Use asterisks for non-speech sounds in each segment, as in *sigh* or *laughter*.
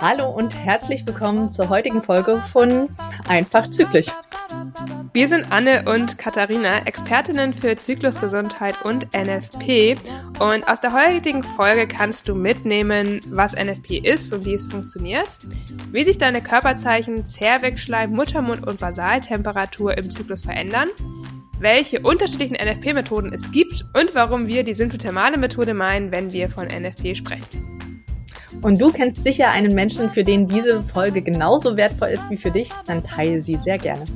Hallo und herzlich willkommen zur heutigen Folge von Einfach Zyklisch. Wir sind Anne und Katharina, Expertinnen für Zyklusgesundheit und NFP. Und aus der heutigen Folge kannst du mitnehmen, was NFP ist und wie es funktioniert, wie sich deine Körperzeichen Zervixschleim, Muttermund und Basaltemperatur im Zyklus verändern, welche unterschiedlichen NFP-Methoden es gibt und warum wir die symptothermale Methode meinen, wenn wir von NFP sprechen. Und du kennst sicher einen Menschen, für den diese Folge genauso wertvoll ist wie für dich, dann teile sie sehr gerne.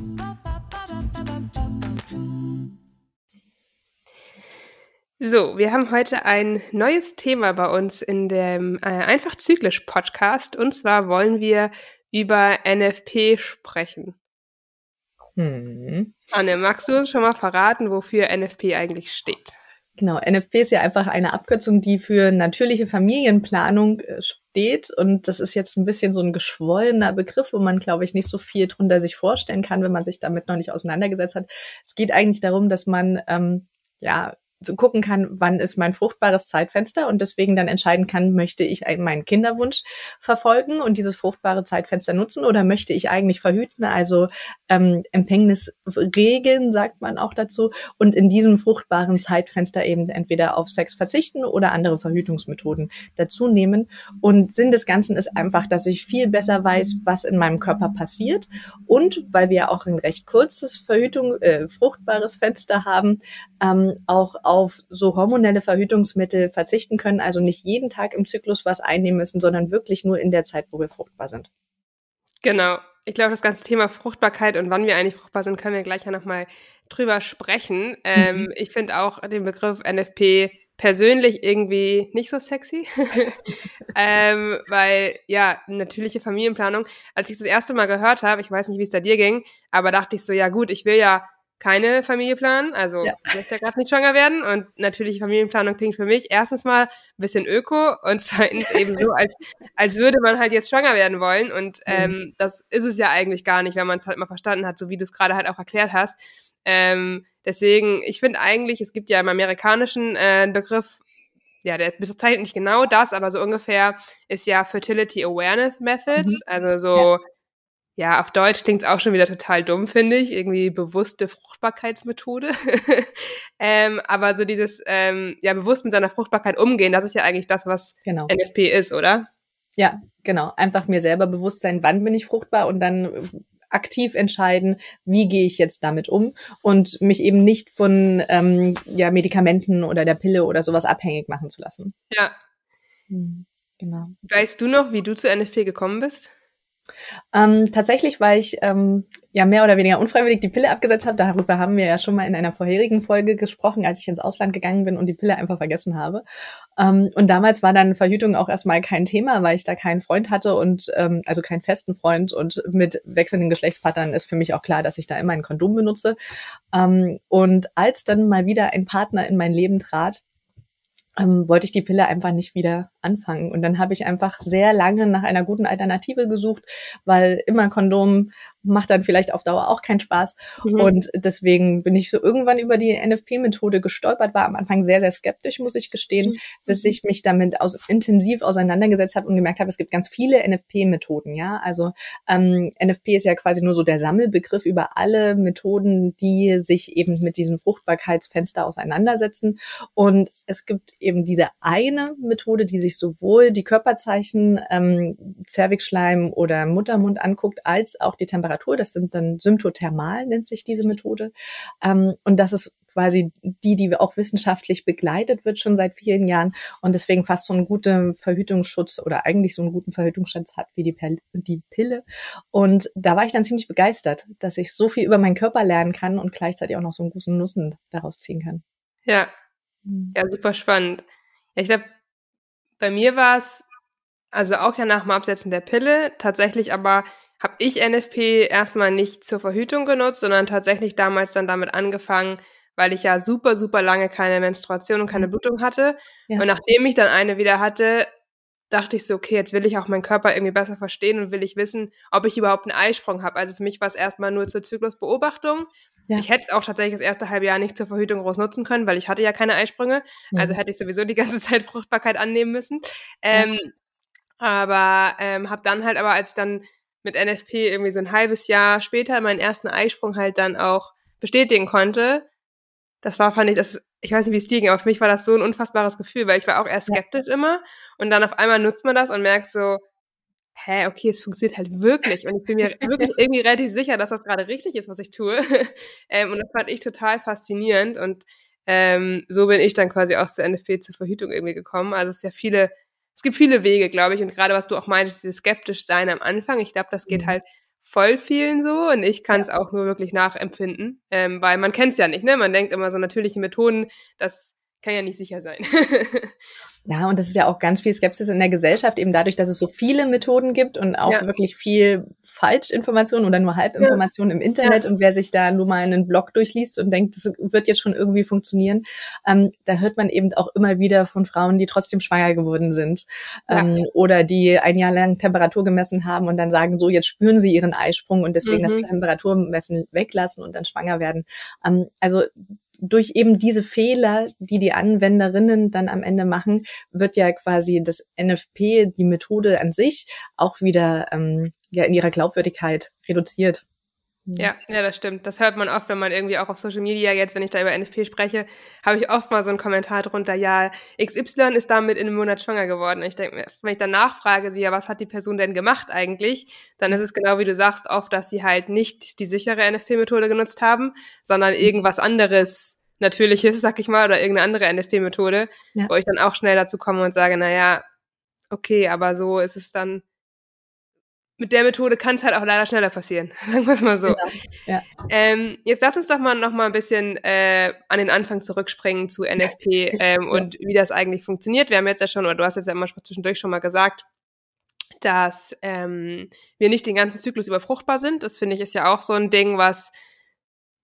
So, wir haben heute ein neues Thema bei uns in dem äh, Einfach Zyklisch Podcast. Und zwar wollen wir über NFP sprechen. Hm. Anne, magst du uns schon mal verraten, wofür NFP eigentlich steht? Genau, NFP ist ja einfach eine Abkürzung, die für natürliche Familienplanung äh, steht. Und das ist jetzt ein bisschen so ein geschwollener Begriff, wo man, glaube ich, nicht so viel drunter sich vorstellen kann, wenn man sich damit noch nicht auseinandergesetzt hat. Es geht eigentlich darum, dass man ähm, ja gucken kann, wann ist mein fruchtbares Zeitfenster und deswegen dann entscheiden kann, möchte ich meinen Kinderwunsch verfolgen und dieses fruchtbare Zeitfenster nutzen oder möchte ich eigentlich verhüten, also ähm, Empfängnisregeln sagt man auch dazu und in diesem fruchtbaren Zeitfenster eben entweder auf Sex verzichten oder andere Verhütungsmethoden dazu nehmen. Und Sinn des Ganzen ist einfach, dass ich viel besser weiß, was in meinem Körper passiert und weil wir auch ein recht kurzes Verhütung, äh, fruchtbares Fenster haben, ähm, auch auf so hormonelle Verhütungsmittel verzichten können, also nicht jeden Tag im Zyklus was einnehmen müssen, sondern wirklich nur in der Zeit, wo wir fruchtbar sind. Genau. Ich glaube, das ganze Thema Fruchtbarkeit und wann wir eigentlich fruchtbar sind, können wir gleich ja nochmal drüber sprechen. Ähm, mhm. Ich finde auch den Begriff NFP persönlich irgendwie nicht so sexy, *laughs* ähm, weil ja, natürliche Familienplanung, als ich das erste Mal gehört habe, ich weiß nicht, wie es da dir ging, aber dachte ich so, ja gut, ich will ja keine Familie planen, also ja. ich möchte ja gerade nicht schwanger werden und natürlich Familienplanung klingt für mich erstens mal ein bisschen öko und *laughs* zweitens eben so, als, als würde man halt jetzt schwanger werden wollen und mhm. ähm, das ist es ja eigentlich gar nicht, wenn man es halt mal verstanden hat, so wie du es gerade halt auch erklärt hast. Ähm, deswegen, ich finde eigentlich, es gibt ja im amerikanischen äh, Begriff, ja, der bezeichnet nicht genau das, aber so ungefähr ist ja Fertility Awareness Methods, mhm. also so ja ja, auf Deutsch klingt es auch schon wieder total dumm, finde ich. Irgendwie bewusste Fruchtbarkeitsmethode. *laughs* ähm, aber so dieses, ähm, ja, bewusst mit seiner Fruchtbarkeit umgehen, das ist ja eigentlich das, was genau. NFP ist, oder? Ja, genau. Einfach mir selber bewusst sein, wann bin ich fruchtbar und dann aktiv entscheiden, wie gehe ich jetzt damit um und mich eben nicht von ähm, ja, Medikamenten oder der Pille oder sowas abhängig machen zu lassen. Ja. Hm, genau. Weißt du noch, wie du zu NFP gekommen bist? Ähm, tatsächlich, weil ich ähm, ja mehr oder weniger unfreiwillig die Pille abgesetzt habe. Darüber haben wir ja schon mal in einer vorherigen Folge gesprochen, als ich ins Ausland gegangen bin und die Pille einfach vergessen habe. Ähm, und damals war dann Verhütung auch erstmal kein Thema, weil ich da keinen Freund hatte und ähm, also keinen festen Freund und mit wechselnden Geschlechtspartnern ist für mich auch klar, dass ich da immer ein Kondom benutze. Ähm, und als dann mal wieder ein Partner in mein Leben trat, ähm, wollte ich die Pille einfach nicht wieder anfangen. Und dann habe ich einfach sehr lange nach einer guten Alternative gesucht, weil immer Kondom macht dann vielleicht auf Dauer auch keinen Spaß. Mhm. Und deswegen bin ich so irgendwann über die NFP-Methode gestolpert, war am Anfang sehr, sehr skeptisch, muss ich gestehen, mhm. bis ich mich damit aus, intensiv auseinandergesetzt habe und gemerkt habe, es gibt ganz viele NFP-Methoden, ja. Also ähm, NFP ist ja quasi nur so der Sammelbegriff über alle Methoden, die sich eben mit diesem Fruchtbarkeitsfenster auseinandersetzen. Und es gibt eben diese eine Methode, die sich sowohl die Körperzeichen, ähm, Zervixschleim oder Muttermund anguckt, als auch die Temperatur Temperatur. Das sind dann symptothermal, nennt sich diese Methode. Ähm, und das ist quasi die, die auch wissenschaftlich begleitet wird schon seit vielen Jahren und deswegen fast so einen guten Verhütungsschutz oder eigentlich so einen guten Verhütungsschutz hat wie die, die Pille. Und da war ich dann ziemlich begeistert, dass ich so viel über meinen Körper lernen kann und gleichzeitig auch noch so einen guten Nutzen daraus ziehen kann. Ja, hm. ja, super spannend. Ja, ich glaube, bei mir war es also auch ja nach dem Absetzen der Pille tatsächlich aber habe ich NFP erstmal nicht zur Verhütung genutzt, sondern tatsächlich damals dann damit angefangen, weil ich ja super, super lange keine Menstruation und keine mhm. Blutung hatte. Ja. Und nachdem ich dann eine wieder hatte, dachte ich so, okay, jetzt will ich auch meinen Körper irgendwie besser verstehen und will ich wissen, ob ich überhaupt einen Eisprung habe. Also für mich war es erstmal nur zur Zyklusbeobachtung. Ja. Ich hätte es auch tatsächlich das erste halbe Jahr nicht zur Verhütung groß nutzen können, weil ich hatte ja keine Eisprünge. Mhm. Also hätte ich sowieso die ganze *laughs* Zeit Fruchtbarkeit annehmen müssen. Ähm, ja. Aber ähm, habe dann halt aber, als ich dann mit NFP irgendwie so ein halbes Jahr später meinen ersten Eisprung halt dann auch bestätigen konnte, das war, fand ich, das, ich weiß nicht, wie es dir ging, aber für mich war das so ein unfassbares Gefühl, weil ich war auch erst skeptisch ja. immer und dann auf einmal nutzt man das und merkt so, hä, okay, es funktioniert halt wirklich und ich bin mir *laughs* wirklich irgendwie relativ sicher, dass das gerade richtig ist, was ich tue. *laughs* ähm, und das fand ich total faszinierend und ähm, so bin ich dann quasi auch zur NFP zur Verhütung irgendwie gekommen. Also es ist ja viele, es gibt viele Wege, glaube ich, und gerade was du auch meintest, dieses skeptisch sein am Anfang, ich glaube, das geht mhm. halt voll vielen so und ich kann es auch nur wirklich nachempfinden, ähm, weil man kennt es ja nicht, ne? Man denkt immer so natürliche Methoden, das kann ja nicht sicher sein. *laughs* Ja, und das ist ja auch ganz viel Skepsis in der Gesellschaft, eben dadurch, dass es so viele Methoden gibt und auch ja. wirklich viel Falschinformation oder nur Halbinformation ja. im Internet. Ja. Und wer sich da nur mal einen Blog durchliest und denkt, das wird jetzt schon irgendwie funktionieren, ähm, da hört man eben auch immer wieder von Frauen, die trotzdem schwanger geworden sind ähm, oder die ein Jahr lang Temperatur gemessen haben und dann sagen, so jetzt spüren sie ihren Eisprung und deswegen mhm. das Temperaturmessen weglassen und dann schwanger werden. Ähm, also durch eben diese Fehler, die die Anwenderinnen dann am Ende machen, wird ja quasi das NFP, die Methode an sich, auch wieder ähm, ja in ihrer Glaubwürdigkeit reduziert. Ja, ja, das stimmt. Das hört man oft, wenn man irgendwie auch auf Social Media jetzt, wenn ich da über NFP spreche, habe ich oft mal so einen Kommentar drunter, ja, XY ist damit in einem Monat schwanger geworden. Und ich denke mir, wenn ich dann nachfrage, sie ja, was hat die Person denn gemacht eigentlich, dann ist es genau wie du sagst, oft, dass sie halt nicht die sichere NFP-Methode genutzt haben, sondern irgendwas anderes Natürliches, sag ich mal, oder irgendeine andere NFP-Methode, ja. wo ich dann auch schnell dazu komme und sage, naja, okay, aber so ist es dann mit der Methode kann es halt auch leider schneller passieren, *laughs* sagen wir es mal so. Genau. Ja. Ähm, jetzt lass uns doch mal noch mal ein bisschen äh, an den Anfang zurückspringen zu NFP *laughs* ähm, ja. und wie das eigentlich funktioniert. Wir haben jetzt ja schon, oder du hast jetzt ja immer zwischendurch schon mal gesagt, dass ähm, wir nicht den ganzen Zyklus über fruchtbar sind. Das finde ich ist ja auch so ein Ding, was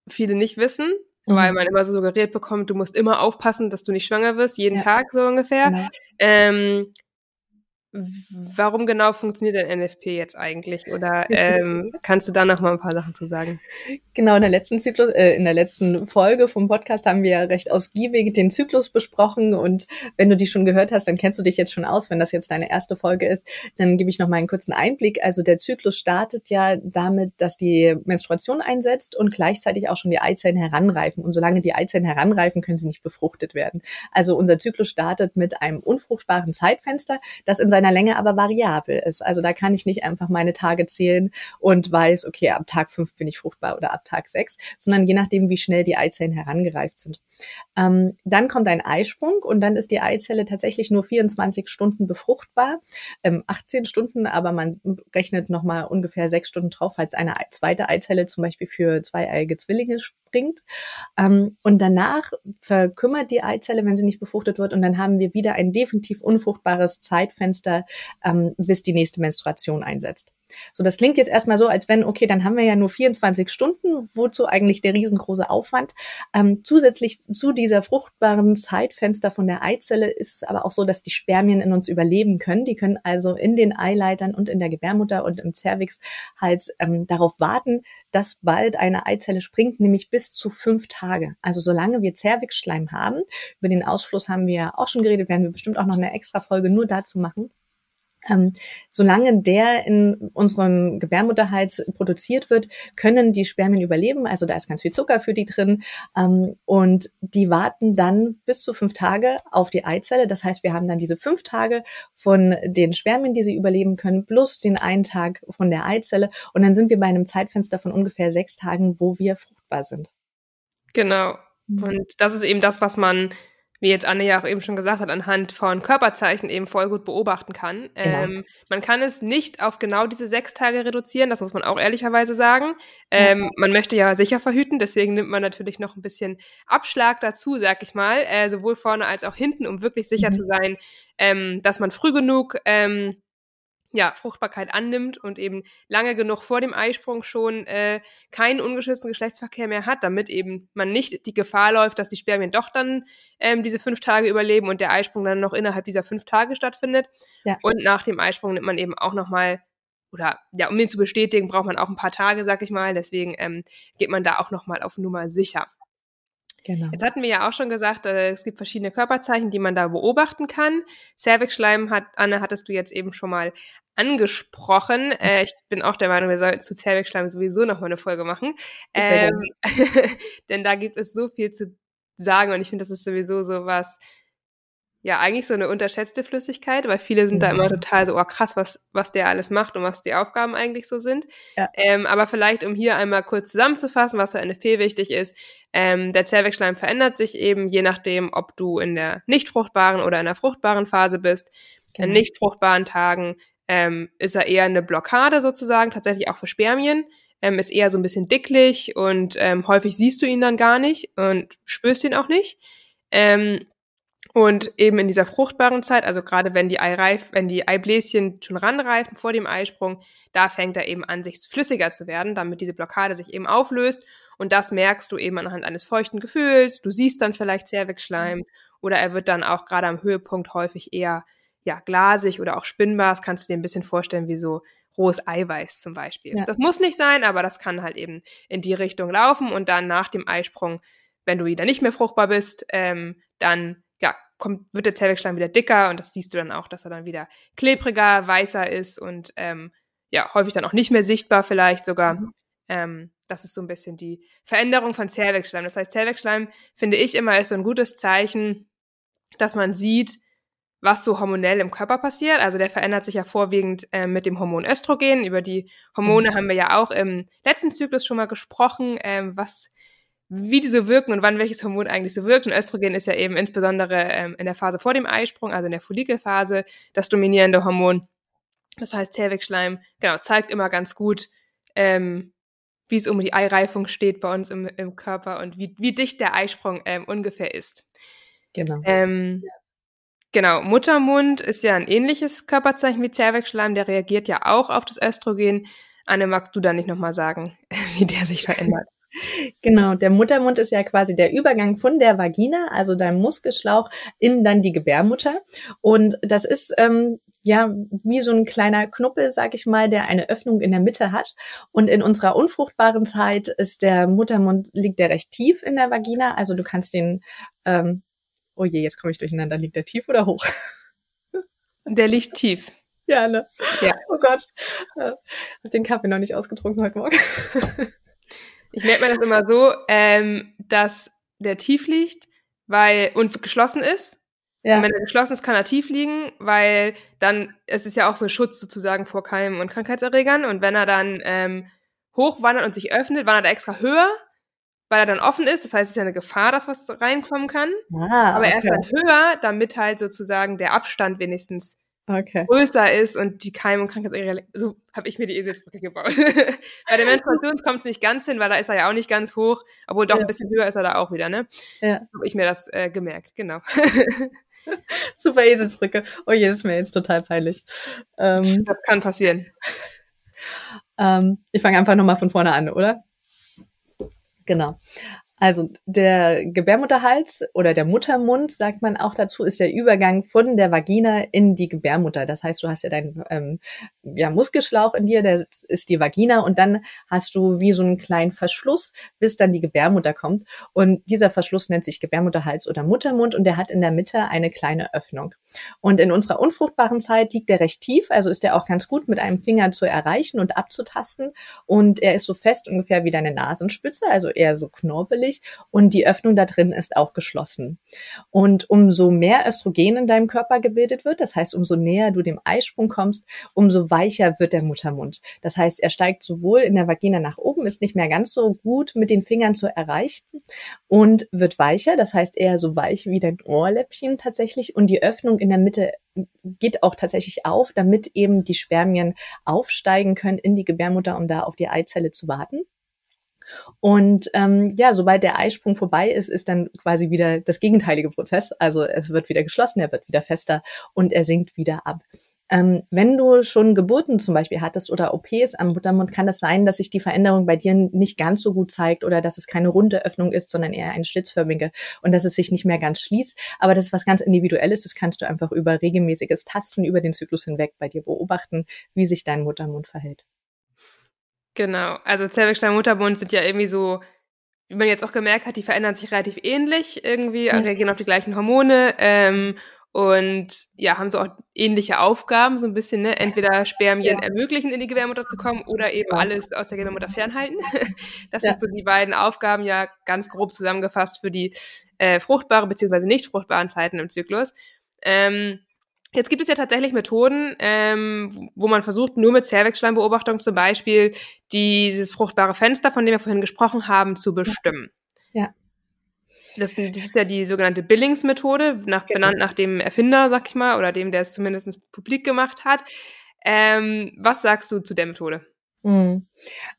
viele nicht wissen, mhm. weil man immer so suggeriert bekommt, du musst immer aufpassen, dass du nicht schwanger wirst, jeden ja. Tag so ungefähr. Genau. Ähm, Warum genau funktioniert denn NFP jetzt eigentlich? Oder ähm, *laughs* kannst du da noch mal ein paar Sachen zu sagen? Genau, in der letzten Zyklus, äh, in der letzten Folge vom Podcast haben wir ja recht ausgiebig den Zyklus besprochen und wenn du die schon gehört hast, dann kennst du dich jetzt schon aus. Wenn das jetzt deine erste Folge ist, dann gebe ich noch mal einen kurzen Einblick. Also der Zyklus startet ja damit, dass die Menstruation einsetzt und gleichzeitig auch schon die Eizellen heranreifen. Und solange die Eizellen heranreifen, können sie nicht befruchtet werden. Also unser Zyklus startet mit einem unfruchtbaren Zeitfenster, das in seiner Länge aber variabel ist. Also da kann ich nicht einfach meine Tage zählen und weiß, okay, ab Tag fünf bin ich fruchtbar oder ab Tag sechs, sondern je nachdem, wie schnell die Eizellen herangereift sind. Ähm, dann kommt ein Eisprung und dann ist die Eizelle tatsächlich nur 24 Stunden befruchtbar, ähm, 18 Stunden, aber man rechnet nochmal ungefähr sechs Stunden drauf, falls eine zweite Eizelle zum Beispiel für zweieiige Zwillinge springt. Ähm, und danach verkümmert die Eizelle, wenn sie nicht befruchtet wird, und dann haben wir wieder ein definitiv unfruchtbares Zeitfenster, ähm, bis die nächste Menstruation einsetzt. So, das klingt jetzt erstmal so, als wenn, okay, dann haben wir ja nur 24 Stunden, wozu eigentlich der riesengroße Aufwand. Ähm, zusätzlich zu dieser fruchtbaren Zeitfenster von der Eizelle ist es aber auch so, dass die Spermien in uns überleben können. Die können also in den Eileitern und in der Gebärmutter und im Zervixhals ähm, darauf warten, dass bald eine Eizelle springt, nämlich bis zu fünf Tage. Also solange wir Zervixschleim haben, über den Ausfluss haben wir auch schon geredet, werden wir bestimmt auch noch eine extra Folge nur dazu machen. Ähm, solange der in unserem Gebärmutterhals produziert wird, können die Spermien überleben. Also da ist ganz viel Zucker für die drin. Ähm, und die warten dann bis zu fünf Tage auf die Eizelle. Das heißt, wir haben dann diese fünf Tage von den Spermien, die sie überleben können, plus den einen Tag von der Eizelle. Und dann sind wir bei einem Zeitfenster von ungefähr sechs Tagen, wo wir fruchtbar sind. Genau. Mhm. Und das ist eben das, was man wie jetzt Anne ja auch eben schon gesagt hat, anhand von Körperzeichen eben voll gut beobachten kann. Genau. Ähm, man kann es nicht auf genau diese sechs Tage reduzieren, das muss man auch ehrlicherweise sagen. Ähm, ja. Man möchte ja sicher verhüten, deswegen nimmt man natürlich noch ein bisschen Abschlag dazu, sag ich mal, äh, sowohl vorne als auch hinten, um wirklich sicher mhm. zu sein, ähm, dass man früh genug ähm, ja, Fruchtbarkeit annimmt und eben lange genug vor dem Eisprung schon äh, keinen ungeschützten Geschlechtsverkehr mehr hat, damit eben man nicht die Gefahr läuft, dass die Spermien doch dann ähm, diese fünf Tage überleben und der Eisprung dann noch innerhalb dieser fünf Tage stattfindet. Ja. Und nach dem Eisprung nimmt man eben auch nochmal, oder ja, um ihn zu bestätigen, braucht man auch ein paar Tage, sag ich mal. Deswegen ähm, geht man da auch nochmal auf Nummer sicher. Genau. Jetzt hatten wir ja auch schon gesagt, äh, es gibt verschiedene Körperzeichen, die man da beobachten kann. Cervixschleim hat, Anne, hattest du jetzt eben schon mal angesprochen. Äh, ich bin auch der Meinung, wir sollten zu Cervixschleim sowieso noch mal eine Folge machen. Ähm, *laughs* denn da gibt es so viel zu sagen und ich finde, das ist sowieso so was, ja eigentlich so eine unterschätzte Flüssigkeit, weil viele sind mhm. da immer total so, oh krass, was, was der alles macht und was die Aufgaben eigentlich so sind. Ja. Ähm, aber vielleicht, um hier einmal kurz zusammenzufassen, was für NFP wichtig ist, ähm, der Zellwegschleim verändert sich eben, je nachdem, ob du in der nicht fruchtbaren oder in der fruchtbaren Phase bist. Genau. In nicht fruchtbaren Tagen ähm, ist er eher eine Blockade sozusagen, tatsächlich auch für Spermien. Ähm, ist eher so ein bisschen dicklich und ähm, häufig siehst du ihn dann gar nicht und spürst ihn auch nicht. Ähm, und eben in dieser fruchtbaren Zeit, also gerade wenn die Eireif, wenn die Eibläschen schon ranreifen vor dem Eisprung, da fängt er eben an, sich flüssiger zu werden, damit diese Blockade sich eben auflöst. Und das merkst du eben anhand eines feuchten Gefühls. Du siehst dann vielleicht Zervixschleim oder er wird dann auch gerade am Höhepunkt häufig eher ja, glasig oder auch spinnbar. Das kannst du dir ein bisschen vorstellen wie so rohes Eiweiß zum Beispiel. Ja. Das muss nicht sein, aber das kann halt eben in die Richtung laufen und dann nach dem Eisprung, wenn du wieder nicht mehr fruchtbar bist, ähm, dann kommt, wird der Zellwechsel wieder dicker und das siehst du dann auch, dass er dann wieder klebriger, weißer ist und ähm, ja, häufig dann auch nicht mehr sichtbar vielleicht sogar. Mhm. Ähm, das ist so ein bisschen die Veränderung von Zellwechselschleim. Das heißt, Zellwechselschleim finde ich immer ist so ein gutes Zeichen, dass man sieht, was so hormonell im Körper passiert. Also der verändert sich ja vorwiegend äh, mit dem Hormon Östrogen. Über die Hormone mhm. haben wir ja auch im letzten Zyklus schon mal gesprochen, ähm, was wie die so wirken und wann welches Hormon eigentlich so wirkt. Und Östrogen ist ja eben insbesondere ähm, in der Phase vor dem Eisprung, also in der Follikelphase, das dominierende Hormon. Das heißt, Zervixschleim, genau, zeigt immer ganz gut, ähm, wie es um die Eireifung steht bei uns im, im Körper und wie, wie dicht der Eisprung ähm, ungefähr ist. Genau. Ähm, ja. Genau, Muttermund ist ja ein ähnliches Körperzeichen wie Zervixschleim, der reagiert ja auch auf das Östrogen. Anne, magst du da nicht nochmal sagen, *laughs* wie der sich verändert? Genau, der Muttermund ist ja quasi der Übergang von der Vagina, also deinem Muskelschlauch, in dann die Gebärmutter. Und das ist ähm, ja wie so ein kleiner Knuppel, sag ich mal, der eine Öffnung in der Mitte hat. Und in unserer unfruchtbaren Zeit ist der Muttermund, liegt der recht tief in der Vagina. Also du kannst den, ähm, oh je, jetzt komme ich durcheinander, liegt der tief oder hoch? Der liegt tief. Ja, ne? Ja. Oh Gott. Äh, hab den Kaffee noch nicht ausgetrunken heute Morgen. *laughs* Ich merke mir das immer so, ähm, dass der tief liegt, weil und geschlossen ist. Ja. Und wenn er geschlossen ist, kann er tief liegen, weil dann, es ist ja auch so ein Schutz sozusagen vor Keimen und Krankheitserregern. Und wenn er dann ähm, hochwandert und sich öffnet, wandert er extra höher, weil er dann offen ist. Das heißt, es ist ja eine Gefahr, dass was reinkommen kann. Ah, Aber okay. er ist dann höher, damit halt sozusagen der Abstand wenigstens okay. größer ist und die Keim- und Krankheitserreger, so habe ich mir die Eselsbrücke gebaut. *laughs* Bei der Menstruation kommt es nicht ganz hin, weil da ist er ja auch nicht ganz hoch, obwohl doch ja. ein bisschen höher ist er da auch wieder, ne? Ja. Habe ich mir das äh, gemerkt, genau. *laughs* Super Eselsbrücke. Oh je, ist mir jetzt total peinlich. Ähm, das kann passieren. Ähm, ich fange einfach nochmal von vorne an, oder? Genau. Also der Gebärmutterhals oder der Muttermund, sagt man auch dazu, ist der Übergang von der Vagina in die Gebärmutter. Das heißt, du hast ja deinen ähm, ja, Muskelschlauch in dir, der ist die Vagina und dann hast du wie so einen kleinen Verschluss, bis dann die Gebärmutter kommt. Und dieser Verschluss nennt sich Gebärmutterhals oder Muttermund und der hat in der Mitte eine kleine Öffnung. Und in unserer unfruchtbaren Zeit liegt der recht tief, also ist der auch ganz gut mit einem Finger zu erreichen und abzutasten. Und er ist so fest ungefähr wie deine Nasenspitze, also eher so knorpelig. Und die Öffnung da drin ist auch geschlossen. Und umso mehr Östrogen in deinem Körper gebildet wird, das heißt, umso näher du dem Eisprung kommst, umso weicher wird der Muttermund. Das heißt, er steigt sowohl in der Vagina nach oben, ist nicht mehr ganz so gut mit den Fingern zu erreichen und wird weicher, das heißt eher so weich wie dein Ohrläppchen tatsächlich. Und die Öffnung in der Mitte geht auch tatsächlich auf, damit eben die Spermien aufsteigen können in die Gebärmutter, um da auf die Eizelle zu warten. Und ähm, ja, sobald der Eisprung vorbei ist, ist dann quasi wieder das gegenteilige Prozess. Also es wird wieder geschlossen, er wird wieder fester und er sinkt wieder ab. Ähm, wenn du schon Geburten zum Beispiel hattest oder OPs am Muttermund, kann das sein, dass sich die Veränderung bei dir nicht ganz so gut zeigt oder dass es keine runde Öffnung ist, sondern eher eine schlitzförmige und dass es sich nicht mehr ganz schließt. Aber das ist was ganz Individuelles. Das kannst du einfach über regelmäßiges Tasten über den Zyklus hinweg bei dir beobachten, wie sich dein Muttermund verhält. Genau. Also Zervixschleim, Muttermund sind ja irgendwie so wie man jetzt auch gemerkt hat, die verändern sich relativ ähnlich irgendwie, ja. reagieren auf die gleichen Hormone ähm, und ja, haben so auch ähnliche Aufgaben, so ein bisschen, ne? Entweder Spermien ja. ermöglichen, in die Gebärmutter zu kommen oder eben ja. alles aus der Gebärmutter fernhalten. *laughs* Das sind so die beiden Aufgaben ja ganz grob zusammengefasst für die äh, fruchtbare bzw. nicht fruchtbaren Zeiten im Zyklus. Ähm, Jetzt gibt es ja tatsächlich Methoden, ähm, wo man versucht, nur mit Zervixschleimbeobachtung zum Beispiel dieses fruchtbare Fenster, von dem wir vorhin gesprochen haben, zu bestimmen. Ja. Das, das ist ja die sogenannte Billings-Methode, nach, genau. benannt nach dem Erfinder, sag ich mal, oder dem, der es zumindest publik gemacht hat. Ähm, was sagst du zu der Methode? Mhm.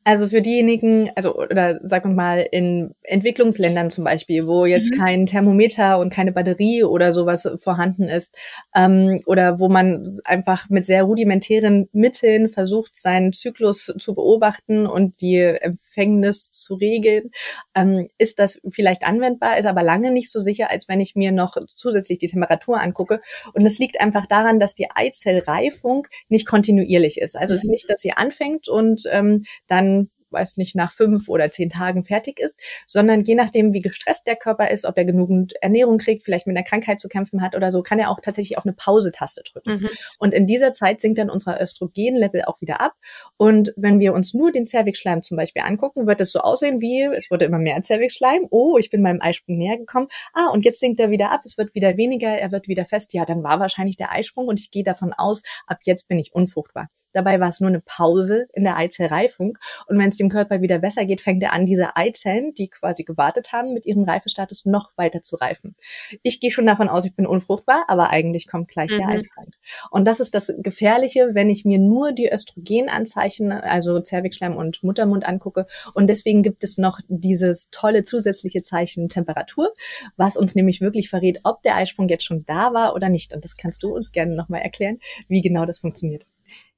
Also für diejenigen, also oder sagen wir mal in Entwicklungsländern zum Beispiel, wo jetzt mhm. kein Thermometer und keine Batterie oder sowas vorhanden ist, ähm, oder wo man einfach mit sehr rudimentären Mitteln versucht, seinen Zyklus zu beobachten und die Empfängnis zu regeln, ähm, ist das vielleicht anwendbar, ist aber lange nicht so sicher, als wenn ich mir noch zusätzlich die Temperatur angucke. Und es liegt einfach daran, dass die Eizellreifung nicht kontinuierlich ist. Also es ist mhm. nicht, dass sie anfängt und ähm, dann weiß nicht, nach fünf oder zehn Tagen fertig ist, sondern je nachdem, wie gestresst der Körper ist, ob er genügend Ernährung kriegt, vielleicht mit einer Krankheit zu kämpfen hat oder so, kann er auch tatsächlich auf eine Pause-Taste drücken. Mhm. Und in dieser Zeit sinkt dann unser Östrogenlevel auch wieder ab. Und wenn wir uns nur den Zervixschleim zum Beispiel angucken, wird es so aussehen wie, es wurde immer mehr Zervixschleim. Oh, ich bin meinem Eisprung näher gekommen. Ah, und jetzt sinkt er wieder ab. Es wird wieder weniger. Er wird wieder fest. Ja, dann war wahrscheinlich der Eisprung und ich gehe davon aus, ab jetzt bin ich unfruchtbar. Dabei war es nur eine Pause in der Eizellreifung. Und wenn es dem Körper wieder besser geht, fängt er an, diese Eizellen, die quasi gewartet haben, mit ihrem Reifestatus noch weiter zu reifen. Ich gehe schon davon aus, ich bin unfruchtbar, aber eigentlich kommt gleich mhm. der Eifang. Und das ist das Gefährliche, wenn ich mir nur die Östrogenanzeichen, also Zervixschleim und Muttermund angucke. Und deswegen gibt es noch dieses tolle zusätzliche Zeichen Temperatur, was uns nämlich wirklich verrät, ob der Eisprung jetzt schon da war oder nicht. Und das kannst du uns gerne nochmal erklären, wie genau das funktioniert.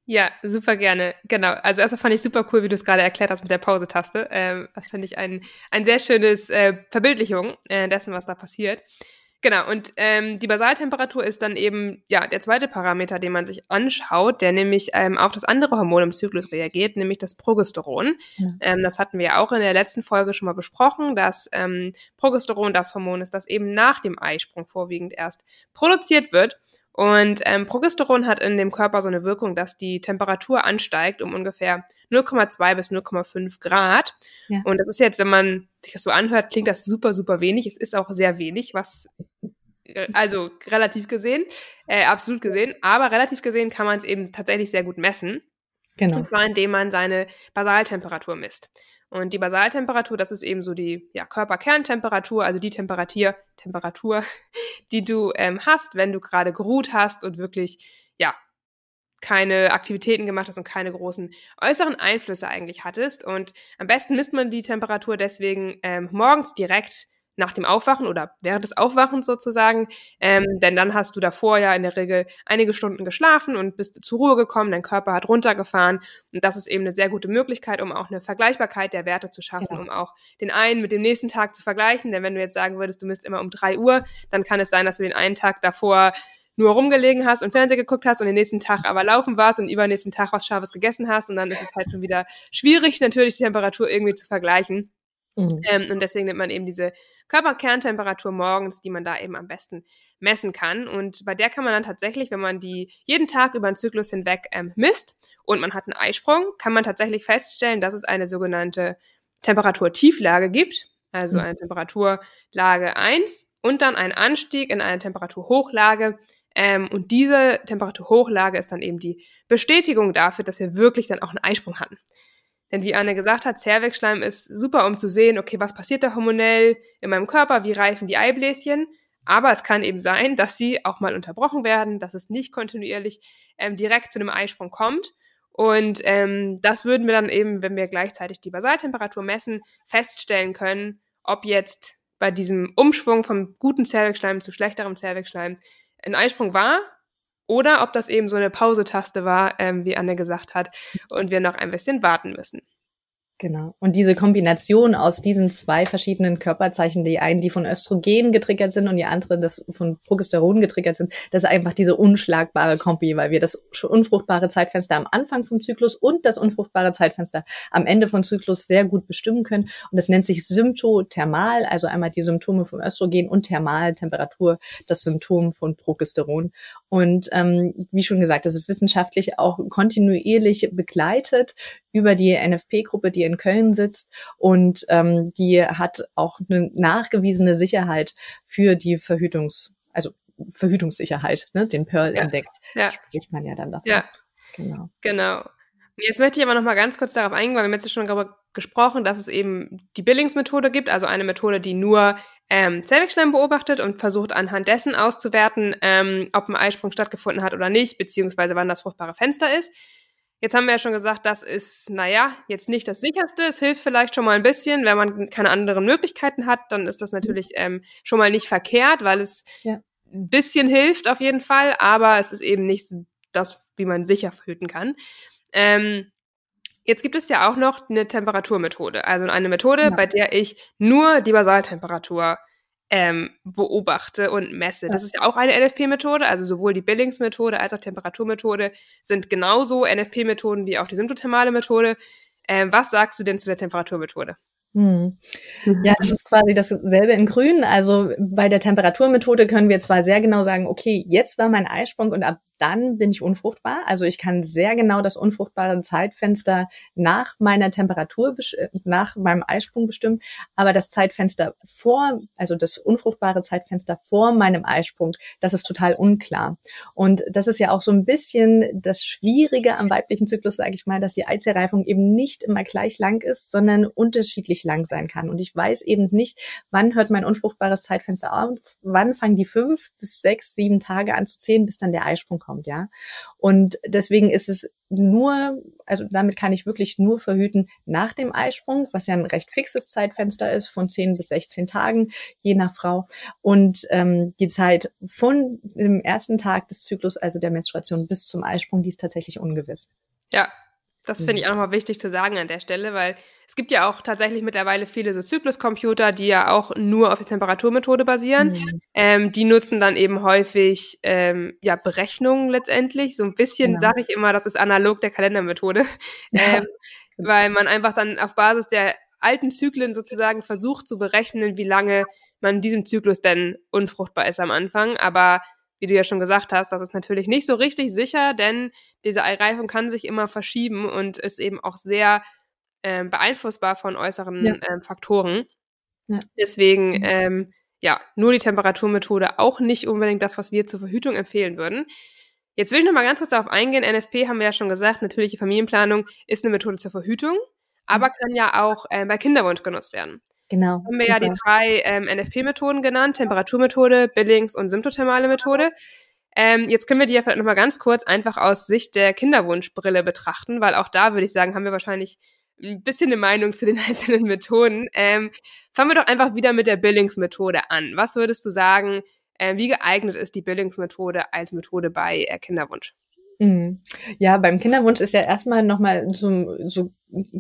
Ja, super gerne. Genau. Also erstmal fand ich super cool, wie du es gerade erklärt hast mit der Pause-Taste. Ähm, das finde ich ein, ein sehr schönes äh, Verbildlichung äh, dessen, was da passiert. Genau, und ähm, die Basaltemperatur ist dann eben ja der zweite Parameter, den man sich anschaut, der nämlich ähm, auf das andere Hormon im Zyklus reagiert, nämlich das Progesteron. Ja. Ähm, das hatten wir ja auch in der letzten Folge schon mal besprochen, dass ähm, Progesteron das Hormon ist, das eben nach dem Eisprung vorwiegend erst produziert wird und ähm, Progesteron hat in dem Körper so eine Wirkung, dass die Temperatur ansteigt um ungefähr 0,2 bis 0,5 Grad. Ja. Und das ist jetzt, wenn man sich das so anhört, klingt das super, super wenig. Es ist auch sehr wenig, was äh, also relativ gesehen, äh, absolut gesehen, aber relativ gesehen kann man es eben tatsächlich sehr gut messen. Genau. Und zwar indem man seine Basaltemperatur misst. Und die Basaltemperatur, das ist eben so die ja, Körperkerntemperatur, also die Temperatur, Temperatur, *laughs* die du ähm, hast, wenn du gerade geruht hast und wirklich, ja, keine Aktivitäten gemacht hast und keine großen äußeren Einflüsse eigentlich hattest. Und am besten misst man die Temperatur deswegen ähm, morgens direkt nach dem Aufwachen oder während des Aufwachens sozusagen, ähm, denn dann hast du davor ja in der Regel einige Stunden geschlafen und bist zur Ruhe gekommen, dein Körper hat runtergefahren und das ist eben eine sehr gute Möglichkeit, um auch eine Vergleichbarkeit der Werte zu schaffen, ja. um auch den einen mit dem nächsten Tag zu vergleichen, denn wenn du jetzt sagen würdest, du misst immer um drei Uhr, dann kann es sein, dass du den einen Tag davor nur rumgelegen hast und Fernsehen geguckt hast und den nächsten Tag aber laufen warst und übernächsten Tag was Scharfes gegessen hast und dann ist es halt schon wieder schwierig, natürlich die Temperatur irgendwie zu vergleichen. Mhm. Ähm, und deswegen nimmt man eben diese Körperkerntemperatur morgens, die man da eben am besten messen kann. Und bei der kann man dann tatsächlich, wenn man die jeden Tag über den Zyklus hinweg ähm, misst und man hat einen Eisprung, kann man tatsächlich feststellen, dass es eine sogenannte Temperaturtieflage gibt. Also mhm. eine Temperaturlage 1 und dann einen Anstieg in eine Temperaturhochlage. Ähm, und diese Temperaturhochlage ist dann eben die Bestätigung dafür, dass wir wirklich dann auch einen Eisprung hatten. Denn wie Anne gesagt hat, Zervixschleim ist super, um zu sehen, okay, was passiert da hormonell in meinem Körper, wie reifen die Eibläschen. Aber es kann eben sein, dass sie auch mal unterbrochen werden, dass es nicht kontinuierlich ähm, direkt zu einem Eisprung kommt. Und ähm, das würden wir dann eben, wenn wir gleichzeitig die Basaltemperatur messen, feststellen können, ob jetzt bei diesem Umschwung vom guten Zervixschleim zu schlechterem Zervixschleim ein Eisprung war oder ob das eben so eine Pausetaste war, ähm, wie Anne gesagt hat, und wir noch ein bisschen warten müssen. Genau. Und diese Kombination aus diesen zwei verschiedenen Körperzeichen, die einen, die von Östrogen getriggert sind und die andere, das von Progesteron getriggert sind, das ist einfach diese unschlagbare Kombi, weil wir das unfruchtbare Zeitfenster am Anfang vom Zyklus und das unfruchtbare Zeitfenster am Ende vom Zyklus sehr gut bestimmen können. Und das nennt sich Symptothermal, also einmal die Symptome vom Östrogen und Thermaltemperatur, das Symptom von Progesteron. Und ähm, wie schon gesagt, das ist wissenschaftlich auch kontinuierlich begleitet über die NFP-Gruppe, die in Köln sitzt und ähm, die hat auch eine nachgewiesene Sicherheit für die Verhütungs, also Verhütungssicherheit, ne? den Pearl-Index ja, ja. spricht man ja dann davon. Ja, genau. Genau. Jetzt möchte ich aber noch mal ganz kurz darauf eingehen, weil wir haben jetzt schon darüber gesprochen, dass es eben die Billings-Methode gibt, also eine Methode, die nur ähm, Zellwechseln beobachtet und versucht anhand dessen auszuwerten, ähm, ob ein Eisprung stattgefunden hat oder nicht, beziehungsweise wann das fruchtbare Fenster ist. Jetzt haben wir ja schon gesagt, das ist, naja, jetzt nicht das sicherste. Es hilft vielleicht schon mal ein bisschen. Wenn man keine anderen Möglichkeiten hat, dann ist das natürlich ähm, schon mal nicht verkehrt, weil es ja. ein bisschen hilft auf jeden Fall, aber es ist eben nicht das, wie man sicher verhüten kann. Ähm, jetzt gibt es ja auch noch eine Temperaturmethode, also eine Methode, ja. bei der ich nur die Basaltemperatur ähm, beobachte und messe. Das ist ja auch eine NFP-Methode, also sowohl die Billings-Methode als auch Temperaturmethode sind genauso NFP-Methoden wie auch die symptothermale Methode. Ähm, was sagst du denn zu der Temperaturmethode? Hm. Mhm. Ja, das ist quasi dasselbe in Grün. Also bei der Temperaturmethode können wir zwar sehr genau sagen, okay, jetzt war mein Eisprung und ab dann bin ich unfruchtbar. Also ich kann sehr genau das unfruchtbare Zeitfenster nach meiner Temperatur, nach meinem Eisprung bestimmen. Aber das Zeitfenster vor, also das unfruchtbare Zeitfenster vor meinem Eisprung, das ist total unklar. Und das ist ja auch so ein bisschen das Schwierige am weiblichen Zyklus, sage ich mal, dass die Eizellreifung eben nicht immer gleich lang ist, sondern unterschiedlich lang sein kann. Und ich weiß eben nicht, wann hört mein unfruchtbares Zeitfenster auf, wann fangen die fünf bis sechs, sieben Tage an zu zählen, bis dann der Eisprung kommt, ja. Und deswegen ist es nur, also damit kann ich wirklich nur verhüten nach dem Eisprung, was ja ein recht fixes Zeitfenster ist, von zehn bis 16 Tagen, je nach Frau. Und ähm, die Zeit von dem ersten Tag des Zyklus, also der Menstruation, bis zum Eisprung, die ist tatsächlich ungewiss. Ja, das finde ich mhm. auch nochmal wichtig zu sagen an der Stelle, weil es gibt ja auch tatsächlich mittlerweile viele so Zykluscomputer, die ja auch nur auf der Temperaturmethode basieren. Mhm. Ähm, die nutzen dann eben häufig ähm, ja Berechnungen letztendlich. So ein bisschen genau. sage ich immer, das ist analog der Kalendermethode, *laughs* ähm, weil man einfach dann auf Basis der alten Zyklen sozusagen versucht zu berechnen, wie lange man in diesem Zyklus denn unfruchtbar ist am Anfang. Aber wie du ja schon gesagt hast, das ist natürlich nicht so richtig sicher, denn diese Eireifung kann sich immer verschieben und ist eben auch sehr ähm, beeinflussbar von äußeren ja. ähm, Faktoren. Ja. Deswegen, mhm. ähm, ja, nur die Temperaturmethode auch nicht unbedingt das, was wir zur Verhütung empfehlen würden. Jetzt will ich noch mal ganz kurz darauf eingehen. NFP haben wir ja schon gesagt, natürliche Familienplanung ist eine Methode zur Verhütung, aber mhm. kann ja auch äh, bei Kinderwunsch genutzt werden. Genau. Haben wir super. ja die drei ähm, NFP-Methoden genannt, Temperaturmethode, Billings und symptothermale Methode. Ähm, jetzt können wir die ja vielleicht nochmal ganz kurz einfach aus Sicht der Kinderwunschbrille betrachten, weil auch da würde ich sagen, haben wir wahrscheinlich ein bisschen eine Meinung zu den *laughs* einzelnen Methoden. Ähm, fangen wir doch einfach wieder mit der Billings-Methode an. Was würdest du sagen, äh, wie geeignet ist die Billings-Methode als Methode bei äh, Kinderwunsch? Mhm. Ja, beim Kinderwunsch ist ja erstmal nochmal so, so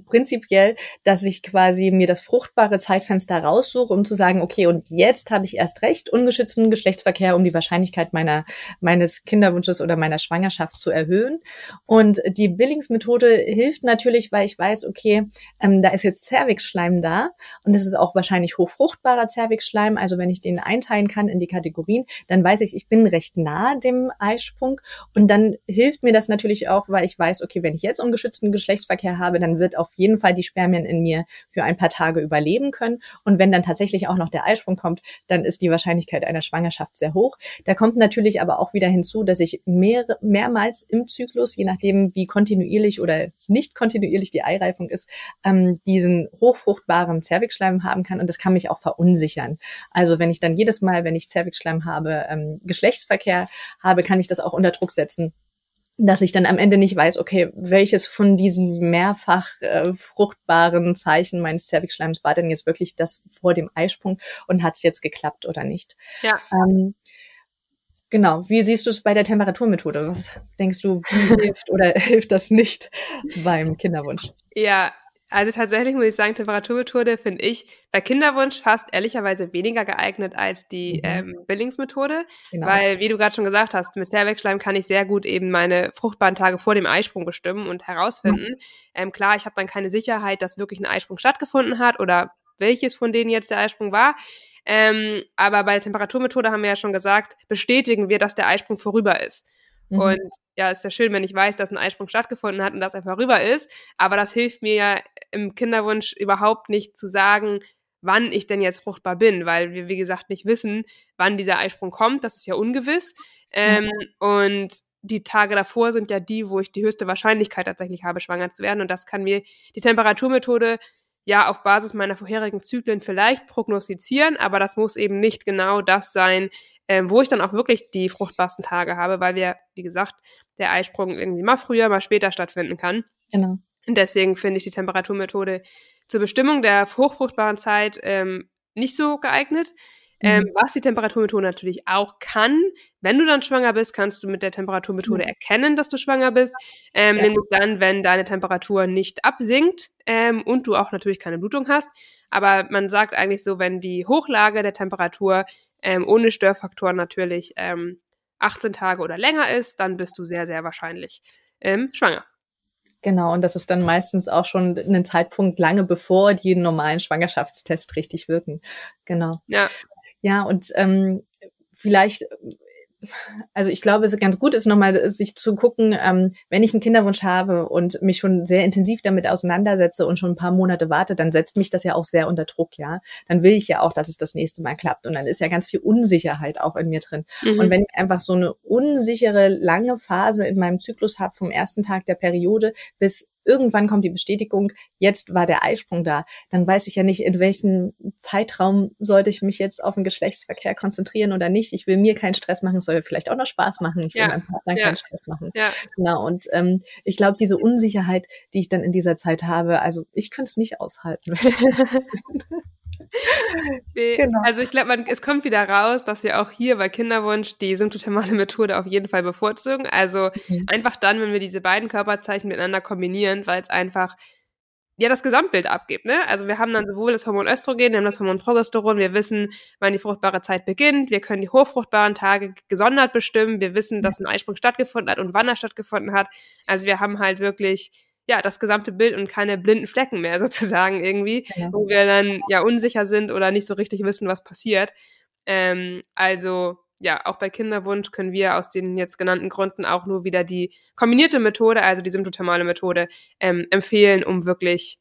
prinzipiell, dass ich quasi mir das fruchtbare Zeitfenster raussuche, um zu sagen, okay, und jetzt habe ich erst recht ungeschützten Geschlechtsverkehr, um die Wahrscheinlichkeit meiner meines Kinderwunsches oder meiner Schwangerschaft zu erhöhen. Und die Billingsmethode hilft natürlich, weil ich weiß, okay, ähm, da ist jetzt Cervixschleim da und es ist auch wahrscheinlich hochfruchtbarer Cervixschleim. Also wenn ich den einteilen kann in die Kategorien, dann weiß ich, ich bin recht nah dem Eisprung und dann hilft mir das natürlich auch, weil ich weiß, okay, wenn ich jetzt ungeschützten Geschlechtsverkehr habe, dann wird auf jeden Fall die Spermien in mir für ein paar Tage überleben können. Und wenn dann tatsächlich auch noch der Eisprung kommt, dann ist die Wahrscheinlichkeit einer Schwangerschaft sehr hoch. Da kommt natürlich aber auch wieder hinzu, dass ich mehr, mehrmals im Zyklus, je nachdem wie kontinuierlich oder nicht kontinuierlich die Eireifung ist, ähm, diesen hochfruchtbaren Zervixschleim haben kann. Und das kann mich auch verunsichern. Also wenn ich dann jedes Mal, wenn ich Zervixschleim habe, ähm, Geschlechtsverkehr habe, kann ich das auch unter Druck setzen dass ich dann am Ende nicht weiß, okay, welches von diesen mehrfach äh, fruchtbaren Zeichen meines Zervixschleims war denn jetzt wirklich das vor dem Eisprung und hat es jetzt geklappt oder nicht. Ja. Ähm, Genau. Wie siehst du es bei der Temperaturmethode? Was denkst du, wie *laughs* hilft oder *laughs* hilft das nicht beim Kinderwunsch? Ja, also tatsächlich muss ich sagen, Temperaturmethode finde ich bei Kinderwunsch fast ehrlicherweise weniger geeignet als die mhm. ähm, Billingsmethode, genau. weil wie du gerade schon gesagt hast, mit Zervixschleim kann ich sehr gut eben meine fruchtbaren Tage vor dem Eisprung bestimmen und herausfinden. Mhm. Ähm, klar, ich habe dann keine Sicherheit, dass wirklich ein Eisprung stattgefunden hat oder welches von denen jetzt der Eisprung war. Ähm, aber bei der Temperaturmethode haben wir ja schon gesagt, bestätigen wir, dass der Eisprung vorüber ist. Mhm. Und ja, ist ja schön, wenn ich weiß, dass ein Eisprung stattgefunden hat und dass er vorüber ist. Aber das hilft mir ja im Kinderwunsch überhaupt nicht zu sagen, wann ich denn jetzt fruchtbar bin, weil wir, wie gesagt, nicht wissen, wann dieser Eisprung kommt. Das ist ja ungewiss. Ähm, mhm. Und die Tage davor sind ja die, wo ich die höchste Wahrscheinlichkeit tatsächlich habe, schwanger zu werden. Und das kann mir die Temperaturmethode ja auf Basis meiner vorherigen Zyklen vielleicht prognostizieren, aber das muss eben nicht genau das sein, ähm, wo ich dann auch wirklich die fruchtbarsten Tage habe, weil wir, wie gesagt, der Eisprung irgendwie mal früher, mal später stattfinden kann. Genau. Und deswegen finde ich die Temperaturmethode zur Bestimmung der hochfruchtbaren Zeit ähm, nicht so geeignet. Ähm, mhm. was die Temperaturmethode natürlich auch kann, wenn du dann schwanger bist, kannst du mit der Temperaturmethode mhm. erkennen, dass du schwanger bist. Ähm, ja. Nämlich dann, wenn deine Temperatur nicht absinkt ähm, und du auch natürlich keine Blutung hast. Aber man sagt eigentlich so, wenn die Hochlage der Temperatur ähm, ohne Störfaktoren natürlich ähm, 18 Tage oder länger ist, dann bist du sehr, sehr wahrscheinlich ähm, schwanger. Genau, und das ist dann meistens auch schon ein Zeitpunkt lange bevor die normalen Schwangerschaftstests richtig wirken. Genau. Ja. Ja, und ähm, vielleicht also ich glaube, es ganz gut ist, nochmal sich zu gucken, ähm, wenn ich einen Kinderwunsch habe und mich schon sehr intensiv damit auseinandersetze und schon ein paar Monate warte, dann setzt mich das ja auch sehr unter Druck, ja. Dann will ich ja auch, dass es das nächste Mal klappt. Und dann ist ja ganz viel Unsicherheit auch in mir drin. Mhm. Und wenn ich einfach so eine unsichere, lange Phase in meinem Zyklus habe, vom ersten Tag der Periode bis irgendwann kommt die Bestätigung, jetzt war der Eisprung da, dann weiß ich ja nicht, in welchem Zeitraum sollte ich mich jetzt auf den Geschlechtsverkehr konzentrieren oder nicht. Ich will mir keinen Stress machen, es soll vielleicht auch noch Spaß machen. Ich will ja. meinem Partner ja. keinen Stress machen. Ja. Genau. Und ähm, ich glaube, diese Unsicherheit, die ich dann in dieser Zeit habe, also ich könnte es nicht aushalten. *laughs* genau. Also ich glaube, es kommt wieder raus, dass wir auch hier bei Kinderwunsch die symptothermale *laughs* Methode auf jeden Fall bevorzugen. Also mhm. einfach dann, wenn wir diese beiden Körperzeichen miteinander kombinieren, weil es einfach ja das Gesamtbild abgibt. Ne? Also wir haben dann sowohl das Hormon Östrogen, wir haben das Hormon Progesteron, wir wissen, wann die fruchtbare Zeit beginnt, wir können die hochfruchtbaren Tage gesondert bestimmen, wir wissen, dass ein Eisprung stattgefunden hat und wann er stattgefunden hat. Also wir haben halt wirklich ja, das gesamte Bild und keine blinden Flecken mehr *laughs* sozusagen irgendwie, ja. wo wir dann ja unsicher sind oder nicht so richtig wissen, was passiert. Ähm, also ja, auch bei Kinderwunsch können wir aus den jetzt genannten Gründen auch nur wieder die kombinierte Methode, also die symptothermale Methode, ähm, empfehlen, um wirklich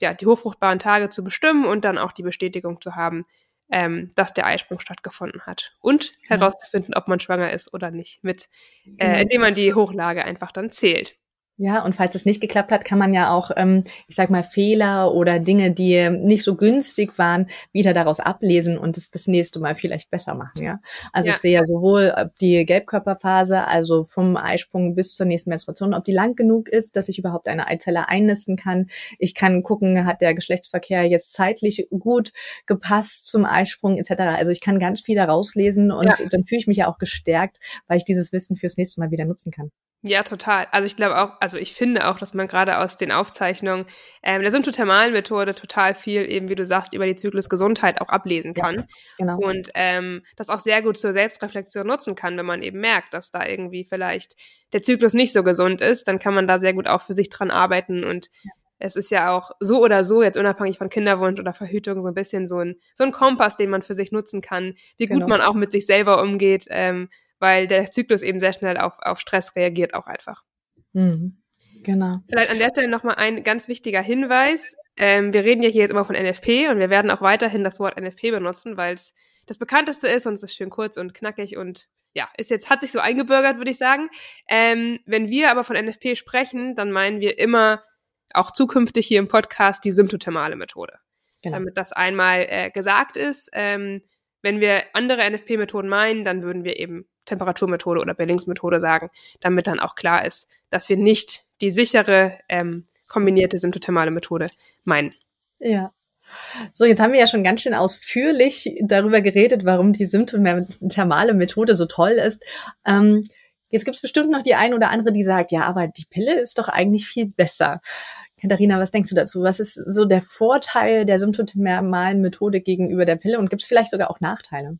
ja, die hochfruchtbaren Tage zu bestimmen und dann auch die Bestätigung zu haben, ähm, dass der Eisprung stattgefunden hat. Und herauszufinden, ob man schwanger ist oder nicht, mit, äh, genau. indem man die Hochlage einfach dann zählt. Ja, und falls es nicht geklappt hat, kann man ja auch, ähm, ich sag mal, Fehler oder Dinge, die nicht so günstig waren, wieder daraus ablesen und es das nächste Mal vielleicht besser machen, ja. Also ja. ich sehe ja sowohl die Gelbkörperphase, also vom Eisprung bis zur nächsten Menstruation, ob die lang genug ist, dass ich überhaupt eine Eizelle einnisten kann. Ich kann gucken, hat der Geschlechtsverkehr jetzt zeitlich gut gepasst zum Eisprung etc. Also ich kann ganz viel daraus lesen und ja. dann fühle ich mich ja auch gestärkt, weil ich dieses Wissen fürs nächste Mal wieder nutzen kann. Ja, total. Also ich glaube auch, also ich finde auch, dass man gerade aus den Aufzeichnungen ähm, der symptothermalen Methode total viel eben, wie du sagst, über die Zyklusgesundheit auch ablesen kann. Ja, genau. Und ähm, das auch sehr gut zur Selbstreflexion nutzen kann, wenn man eben merkt, dass da irgendwie vielleicht der Zyklus nicht so gesund ist, dann kann man da sehr gut auch für sich dran arbeiten und ja. Es ist ja auch so oder so, jetzt unabhängig von Kinderwunsch oder Verhütung, so ein bisschen so ein, so ein Kompass, den man für sich nutzen kann, wie genau. gut man auch mit sich selber umgeht, ähm, weil der Zyklus eben sehr schnell auf, auf Stress reagiert auch einfach. Mhm. Genau. Vielleicht an der Stelle nochmal ein ganz wichtiger Hinweis. Ähm, wir reden ja hier jetzt immer von NFP und wir werden auch weiterhin das Wort NFP benutzen, weil es das bekannteste ist und es ist schön kurz und knackig und ja, ist jetzt, hat sich so eingebürgert, würde ich sagen. Ähm, wenn wir aber von NFP sprechen, dann meinen wir immer auch zukünftig hier im Podcast die symptothermale Methode. Genau. Damit das einmal äh, gesagt ist. Ähm, wenn wir andere NFP-Methoden meinen, dann würden wir eben Temperaturmethode oder Billings-Methode sagen, damit dann auch klar ist, dass wir nicht die sichere ähm, kombinierte symptothermale Methode meinen. Ja. So, jetzt haben wir ja schon ganz schön ausführlich darüber geredet, warum die symptothermale Methode so toll ist. Ähm, jetzt gibt es bestimmt noch die ein oder andere, die sagt, ja, aber die Pille ist doch eigentlich viel besser. Katharina, was denkst du dazu? Was ist so der Vorteil der symptothermalen Methode gegenüber der Pille und gibt es vielleicht sogar auch Nachteile?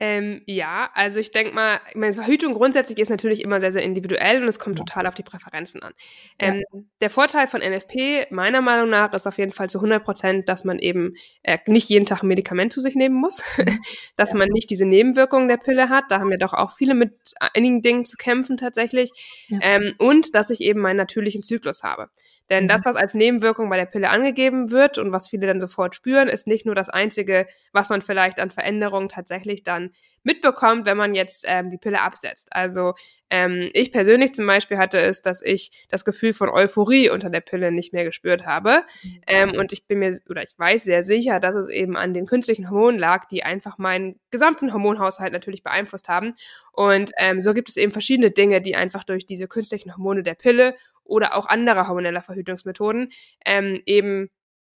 Ähm, ja, also ich denke mal, meine Verhütung grundsätzlich ist natürlich immer sehr, sehr individuell und es kommt ja. total auf die Präferenzen an. Ähm, ja. Der Vorteil von NFP, meiner Meinung nach, ist auf jeden Fall zu 100 Prozent, dass man eben äh, nicht jeden Tag ein Medikament zu sich nehmen muss, mhm. *laughs* dass ja. man nicht diese Nebenwirkungen der Pille hat. Da haben ja doch auch viele mit einigen Dingen zu kämpfen tatsächlich. Ähm, und dass ich eben meinen natürlichen Zyklus habe. Denn mhm. das, was als Nebenwirkung bei der Pille angegeben wird und was viele dann sofort spüren, ist nicht nur das Einzige, was man vielleicht an Veränderungen tatsächlich dann mitbekommt, wenn man jetzt ähm, die Pille absetzt. Also ähm, ich persönlich zum Beispiel hatte es, dass ich das Gefühl von Euphorie unter der Pille nicht mehr gespürt habe. Mhm. Ähm, und ich bin mir, oder ich weiß sehr sicher, dass es eben an den künstlichen Hormonen lag, die einfach meinen gesamten Hormonhaushalt natürlich beeinflusst haben. Und ähm, so gibt es eben verschiedene Dinge, die einfach durch diese künstlichen Hormone der Pille oder auch anderer hormoneller Verhütungsmethoden ähm, eben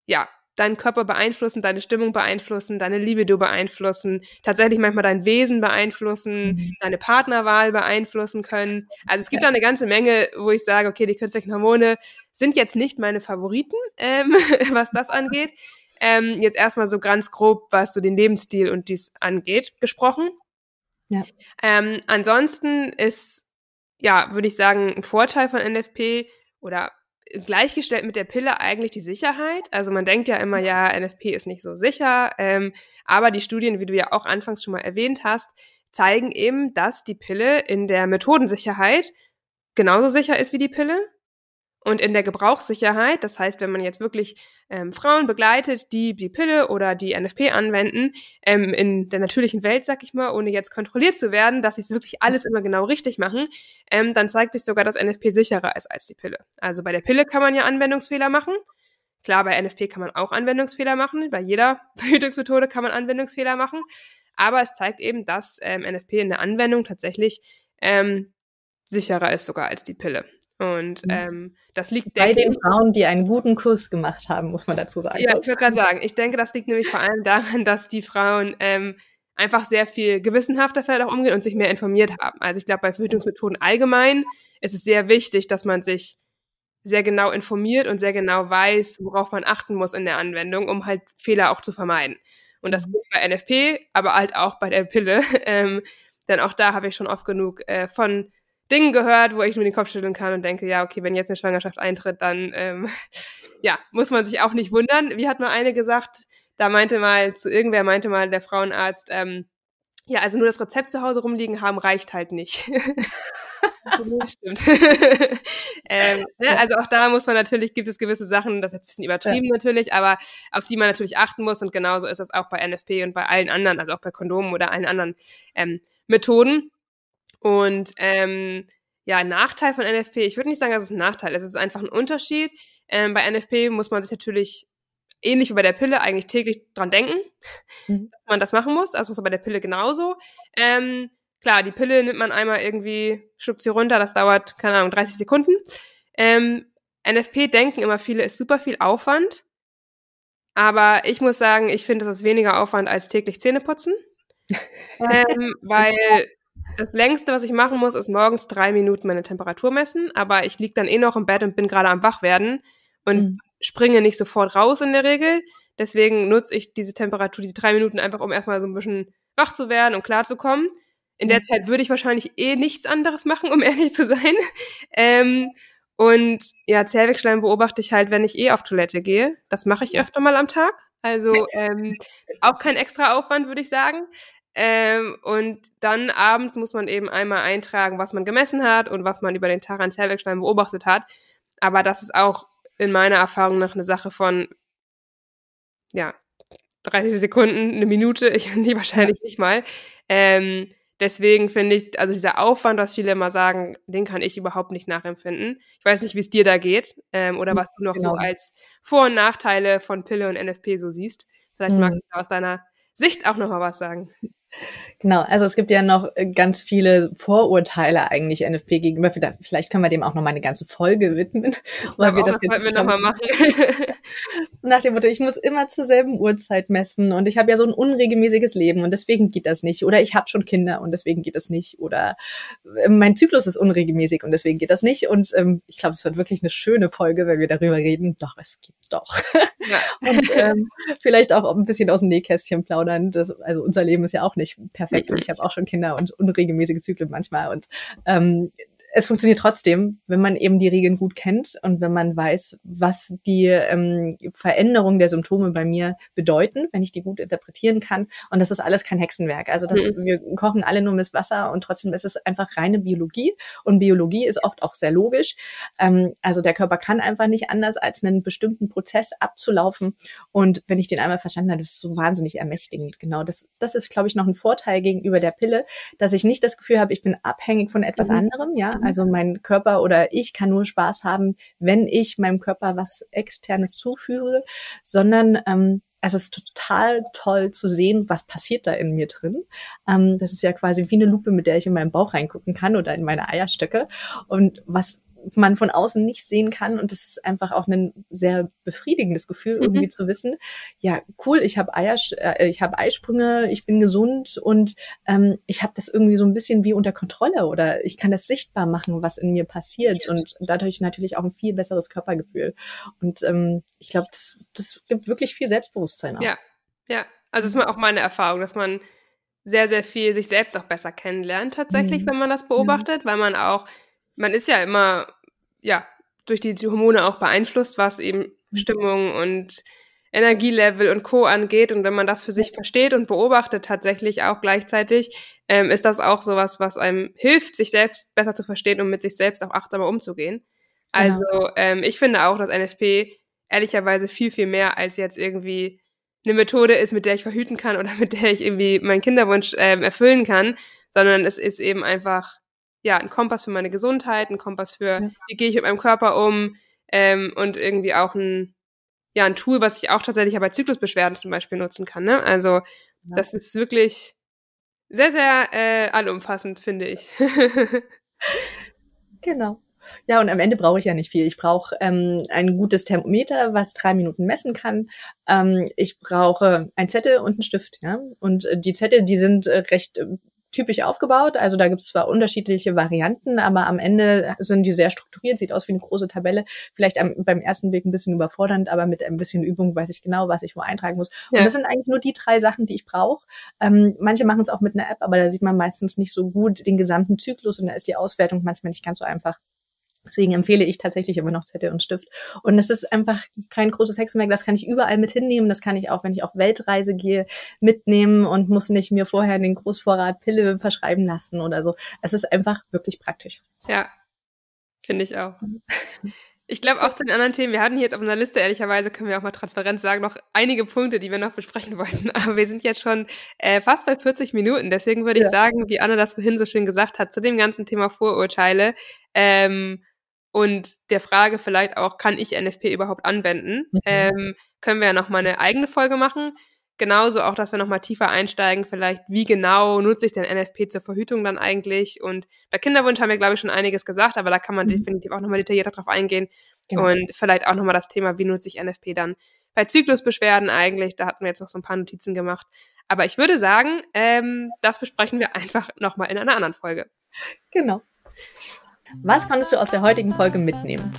ja deinen Körper beeinflussen, deine Stimmung beeinflussen, deine Libido beeinflussen, tatsächlich manchmal dein Wesen beeinflussen, mhm. deine Partnerwahl beeinflussen können. Also es gibt da eine ganze Menge, wo ich sage, okay, die künstlichen Hormone sind jetzt nicht meine Favoriten, ähm, *laughs* was das angeht. Ähm, jetzt erstmal so ganz grob, was so den Lebensstil und dies angeht, gesprochen. Ja. Ähm, ansonsten ist, ja, würde ich sagen, ein Vorteil von NFP oder gleichgestellt mit der Pille eigentlich die Sicherheit. Also man denkt ja immer, ja, NFP ist nicht so sicher, ähm, aber die Studien, wie du ja auch anfangs schon mal erwähnt hast, zeigen eben, dass die Pille in der Methodensicherheit genauso sicher ist wie die Pille und in der Gebrauchssicherheit, das heißt, wenn man jetzt wirklich ähm, Frauen begleitet, die die Pille oder die NFP anwenden, ähm, in der natürlichen Welt, sag ich mal, ohne jetzt kontrolliert zu werden, dass sie es wirklich alles immer genau richtig machen, ähm, dann zeigt sich sogar, dass NFP sicherer ist als die Pille. Also bei der Pille kann man ja Anwendungsfehler machen. Klar, bei NFP kann man auch Anwendungsfehler machen. Bei jeder *laughs* Verhütungsmethode kann man Anwendungsfehler machen. Aber es zeigt eben, dass ähm, NFP in der Anwendung tatsächlich ähm, sicherer ist sogar als die Pille. Und mhm. ähm, das liegt bei den Frauen, die einen guten Kurs gemacht haben, muss man dazu sagen. Ja, ich würde gerade sagen, ich denke, das liegt nämlich vor allem daran, *laughs* dass die Frauen ähm, einfach sehr viel gewissenhafter vielleicht auch umgehen und sich mehr informiert haben. Also ich glaube, bei Verhütungsmethoden allgemein ist es sehr wichtig, dass man sich sehr genau informiert und sehr genau weiß, worauf man achten muss in der Anwendung, um halt Fehler auch zu vermeiden. Und das mhm. gilt bei NFP, aber halt auch bei der Pille. *laughs* Ähm, denn auch da habe ich schon oft genug äh, von Dingen gehört, wo ich nur den Kopf schütteln kann und denke, ja, okay, wenn jetzt eine Schwangerschaft eintritt, dann ähm, *laughs* ja, muss man sich auch nicht wundern. Wie hat mal eine gesagt, da meinte mal, zu irgendwer meinte mal der Frauenarzt, ähm, ja, also nur das Rezept zu Hause rumliegen haben reicht halt nicht. *laughs* Stimmt. *laughs* ähm, ne, also auch da muss man natürlich, gibt es gewisse Sachen, das ist ein bisschen übertrieben ja. natürlich, aber auf die man natürlich achten muss und genauso ist das auch bei NFP und bei allen anderen, also auch bei Kondomen oder allen anderen ähm, Methoden. Und ähm, ja, Nachteil von NFP, ich würde nicht sagen, dass es ein Nachteil ist, es ist einfach ein Unterschied. Ähm, bei NFP muss man sich natürlich ähnlich wie bei der Pille eigentlich täglich dran denken, mhm. dass man das machen muss. Das muss man bei der Pille genauso. Ähm, klar, die Pille nimmt man einmal irgendwie, schluckt sie runter, das dauert, keine Ahnung, 30 Sekunden. Ähm, NFP denken immer viele, ist super viel Aufwand. Aber ich muss sagen, ich finde, das ist weniger Aufwand als täglich Zähne putzen. *laughs* ähm, weil das längste, was ich machen muss, ist morgens drei Minuten meine Temperatur messen, aber ich liege dann eh noch im Bett und bin gerade am Wachwerden und mhm. springe nicht sofort raus in der Regel. Deswegen nutze ich diese Temperatur, diese drei Minuten einfach, um erstmal so ein bisschen wach zu werden und klar zu kommen. In der Zeit würde ich wahrscheinlich eh nichts anderes machen, um *laughs* ehrlich zu sein. Ähm, und ja, Zervixschleim beobachte ich halt, wenn ich eh auf Toilette gehe. Das mache ich öfter mal am Tag. Also *laughs* ähm, auch kein extra Aufwand, würde ich sagen. Ähm, und dann abends muss man eben einmal eintragen, was man gemessen hat und was man über den Tag an Zellwechseln beobachtet hat. Aber das ist auch in meiner Erfahrung nach eine Sache von, ja, 30 Sekunden, eine Minute, ich *laughs* nee, wahrscheinlich nicht mal. Ähm, deswegen finde ich, also dieser Aufwand, was viele immer sagen, den kann ich überhaupt nicht nachempfinden. Ich weiß nicht, wie es dir da geht ähm, oder hm, was du noch genau. so als Vor- und Nachteile von Pille und NFP so siehst. Vielleicht mhm. magst du aus deiner Sicht auch noch mal was sagen. Genau, also es gibt ja noch äh, ganz viele Vorurteile eigentlich NFP gegenüber. Vielleicht können wir dem auch noch mal eine ganze Folge widmen, weil wir das jetzt wir noch mal machen. *laughs* Nach dem Motto, ich muss immer zur selben Uhrzeit messen und ich habe ja so ein unregelmäßiges Leben und deswegen geht das nicht. Oder ich habe schon Kinder und deswegen geht das nicht. Oder äh, mein Zyklus ist unregelmäßig und deswegen geht das nicht. Und ähm, ich glaube, es wird wirklich eine schöne Folge, wenn wir darüber reden. Doch, es geht doch. Ja. *laughs* und ähm, vielleicht auch ein bisschen aus dem Nähkästchen plaudern. Das, also unser Leben ist ja auch nicht perfekt perfekt und ich habe auch schon Kinder und unregelmäßige Zyklen manchmal. Und ähm, es funktioniert trotzdem, wenn man eben die Regeln gut kennt und wenn man weiß, was die ähm, Veränderung der Symptome bei mir bedeuten, wenn ich die gut interpretieren kann. Und das ist alles kein Hexenwerk. Also das, mhm. wir kochen alle nur mit Wasser und trotzdem ist es einfach reine Biologie. Und Biologie ist oft auch sehr logisch. Ähm, also der Körper kann einfach nicht anders, als einen bestimmten Prozess abzulaufen. Und wenn ich den einmal verstanden habe, das ist so wahnsinnig ermächtigend. Genau, das, das ist, glaube ich, noch ein Vorteil gegenüber der Pille, dass ich nicht das Gefühl habe, ich bin abhängig von etwas mhm. anderem, ja. Also mein Körper oder ich kann nur Spaß haben, wenn ich meinem Körper was Externes zufüge, sondern ähm, es ist total toll zu sehen, was passiert da in mir drin. Ähm, das ist ja quasi wie eine Lupe, mit der ich in meinen Bauch reingucken kann oder in meine Eierstöcke. Und was man von außen nicht sehen kann. Und das ist einfach auch ein sehr befriedigendes Gefühl, mhm. irgendwie zu wissen, ja, cool, ich habe Eier, äh, ich habe Eisprünge, ich bin gesund und ähm, ich habe das irgendwie so ein bisschen wie unter Kontrolle oder ich kann das sichtbar machen, was in mir passiert und dadurch natürlich auch ein viel besseres Körpergefühl. Und ähm, ich glaube, das, das gibt wirklich viel Selbstbewusstsein auch. Ja, ja. Also das ist auch meine Erfahrung, dass man sehr, sehr viel sich selbst auch besser kennenlernt tatsächlich, mhm. wenn man das beobachtet, ja. weil man auch man ist ja immer, ja, durch die, die Hormone auch beeinflusst, was eben Stimmung und Energielevel und Co. angeht. Und wenn man das für sich versteht und beobachtet tatsächlich auch gleichzeitig, ähm, ist das auch sowas, was einem hilft, sich selbst besser zu verstehen und mit sich selbst auch achtsamer umzugehen. Also genau. ähm, ich finde auch, dass NFP ehrlicherweise viel, viel mehr als jetzt irgendwie eine Methode ist, mit der ich verhüten kann oder *laughs* mit der ich irgendwie meinen Kinderwunsch ähm, erfüllen kann, sondern es ist eben einfach ja, ein Kompass für meine Gesundheit, ein Kompass für, ja. wie gehe ich mit meinem Körper um ähm, und irgendwie auch ein, ja, ein Tool, was ich auch tatsächlich bei Zyklusbeschwerden zum Beispiel nutzen kann. Ne? Also ja. das ist wirklich sehr, sehr äh, allumfassend, finde ich. *laughs* genau. Ja, und am Ende brauche ich ja nicht viel. Ich brauche ähm, ein gutes Thermometer, was drei Minuten messen kann. Ähm, ich brauche ein Zettel und einen Stift. Ja? Und äh, die Zettel, die sind äh, recht äh, typisch aufgebaut. Also da gibt es zwar unterschiedliche Varianten, aber am Ende sind die sehr strukturiert, sieht aus wie eine große Tabelle. Vielleicht am, beim ersten Blick ein bisschen überfordernd, aber mit ein bisschen Übung weiß ich genau, was ich wo eintragen muss. Ja. Und das sind eigentlich nur die drei Sachen, die ich brauche. Ähm, manche machen es auch mit einer App, aber da sieht man meistens nicht so gut den gesamten Zyklus und da ist die Auswertung manchmal nicht ganz so einfach. Deswegen empfehle ich tatsächlich immer noch Zettel und Stift. Und es ist einfach kein großes Hexenwerk. Das kann ich überall mit hinnehmen. Das kann ich auch, wenn ich auf Weltreise gehe, mitnehmen und muss nicht mir vorher den Großvorrat Pille verschreiben lassen oder so. Es ist einfach wirklich praktisch. Ja, finde ich auch. Ich glaube auch zu den anderen Themen, wir hatten hier jetzt auf unserer Liste, ehrlicherweise können wir auch mal transparent sagen, noch einige Punkte, die wir noch besprechen *laughs* wollten. Aber wir sind jetzt schon äh, fast bei 40 Minuten. Deswegen würde ich ja. sagen, wie Anna das vorhin so schön gesagt hat, zu dem ganzen Thema Vorurteile, ähm, und der Frage vielleicht auch, kann ich NFP überhaupt anwenden, mhm. ähm, können wir ja nochmal eine eigene Folge machen. Genauso auch, dass wir nochmal tiefer einsteigen, vielleicht, wie genau nutze ich den NFP zur Verhütung dann eigentlich? Und bei Kinderwunsch haben wir, glaube ich, schon einiges gesagt, aber da kann man mhm. definitiv auch nochmal detaillierter drauf eingehen. Genau. Und vielleicht auch nochmal das Thema, wie nutze ich NFP dann bei Zyklusbeschwerden eigentlich? Da hatten wir jetzt noch so ein paar Notizen gemacht. Aber ich würde sagen, ähm, das besprechen wir *laughs* einfach nochmal in einer anderen Folge. Genau. Was konntest du aus der heutigen Folge mitnehmen?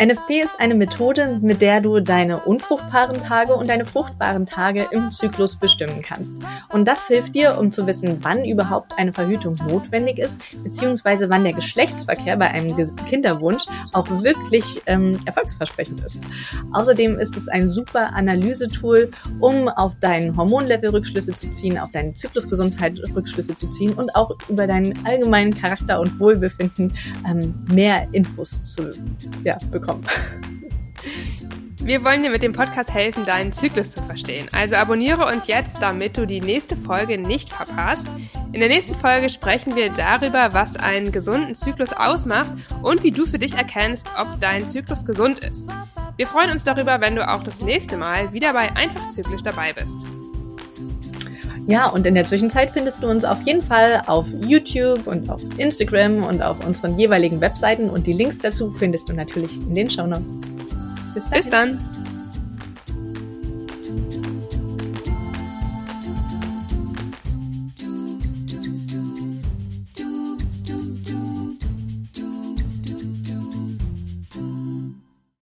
NFP ist eine Methode, mit der du deine unfruchtbaren Tage und deine fruchtbaren Tage im Zyklus bestimmen kannst. Und das hilft dir, um zu wissen, wann überhaupt eine Verhütung notwendig ist, beziehungsweise wann der Geschlechtsverkehr bei einem Kinderwunsch auch wirklich ähm, erfolgsversprechend ist. Außerdem ist es ein super Analysetool, um auf deinen Hormonlevel Rückschlüsse zu ziehen, auf deine Zyklusgesundheit Rückschlüsse zu ziehen und auch über deinen allgemeinen Charakter und Wohlbefinden ähm, mehr Infos zu ja, bekommen bekommen. Wir wollen dir mit dem Podcast helfen, deinen Zyklus zu verstehen. Also abonniere uns jetzt, damit du die nächste Folge nicht verpasst. In der nächsten Folge sprechen wir darüber, was einen gesunden Zyklus ausmacht und wie du für dich erkennst, ob dein Zyklus gesund ist. Wir freuen uns darüber, wenn du auch das nächste Mal wieder bei Einfach Zyklisch dabei bist. Ja, und in der Zwischenzeit findest du uns auf jeden Fall auf YouTube und auf Instagram und auf unseren jeweiligen Webseiten und die Links dazu findest du natürlich in den Shownotes. Bis dann. Bis dann.